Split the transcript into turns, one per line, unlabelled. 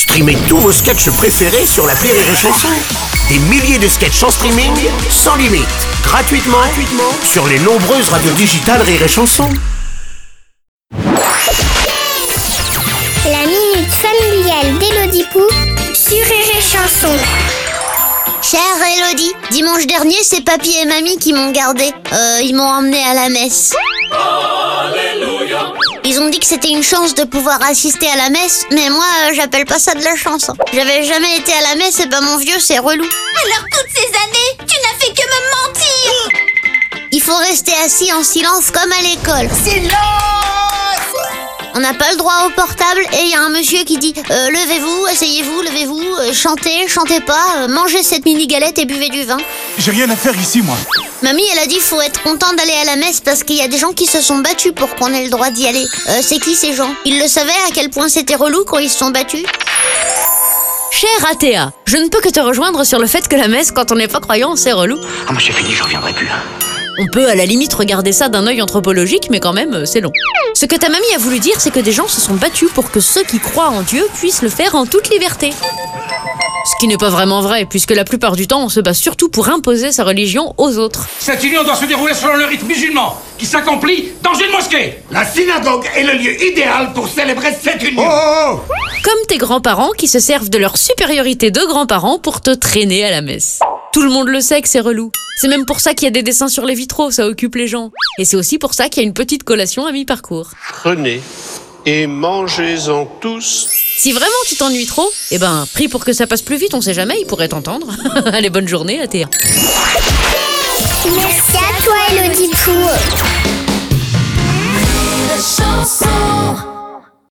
Streamez tous vos sketchs préférés sur la Rire et Chanson. Des milliers de sketchs en streaming, sans limite, gratuitement, gratuitement sur les nombreuses radios digitales Rire et Chanson.
La minute familiale d'Élodie Pou sur Rire et Chanson.
Chère Elodie, dimanche dernier, c'est papy et mamie qui m'ont gardé. Euh, ils m'ont emmené à la messe. Ils ont dit que c'était une chance de pouvoir assister à la messe, mais moi, euh, j'appelle pas ça de la chance. hein. J'avais jamais été à la messe, et ben mon vieux, c'est relou.
Alors toutes ces années, tu n'as fait que me mentir
Il faut rester assis en silence comme à l'école. On n'a pas le droit au portable et il y a un monsieur qui dit euh, Levez-vous, asseyez-vous, levez-vous, euh, chantez, chantez pas, euh, mangez cette mini galette et buvez du vin.
J'ai rien à faire ici, moi.
Mamie, elle a dit faut être content d'aller à la messe parce qu'il y a des gens qui se sont battus pour qu'on ait le droit d'y aller. Euh, c'est qui ces gens? Ils le savaient à quel point c'était relou quand ils se sont battus?
Cher Athéa, je ne peux que te rejoindre sur le fait que la messe, quand on n'est pas croyant, c'est relou.
Ah, moi, c'est fini, je reviendrai plus.
On peut à la limite regarder ça d'un œil anthropologique, mais quand même, euh, c'est long. Ce que ta mamie a voulu dire, c'est que des gens se sont battus pour que ceux qui croient en Dieu puissent le faire en toute liberté. Ce qui n'est pas vraiment vrai, puisque la plupart du temps, on se bat surtout pour imposer sa religion aux autres.
Cette union doit se dérouler selon le rite musulman, qui s'accomplit dans une mosquée.
La synagogue est le lieu idéal pour célébrer cette union.
Comme tes grands-parents qui se servent de leur supériorité de grands-parents pour te traîner à la messe. Tout le monde le sait que c'est relou. C'est même pour ça qu'il y a des dessins sur les vitraux, ça occupe les gens. Et c'est aussi pour ça qu'il y a une petite collation à mi-parcours.
Prenez et mangez-en tous.
Si vraiment tu t'ennuies trop, eh ben, prie pour que ça passe plus vite, on sait jamais, il pourrait t'entendre. Allez, bonne journée, Athéa.
Merci à toi, Élodie Pou.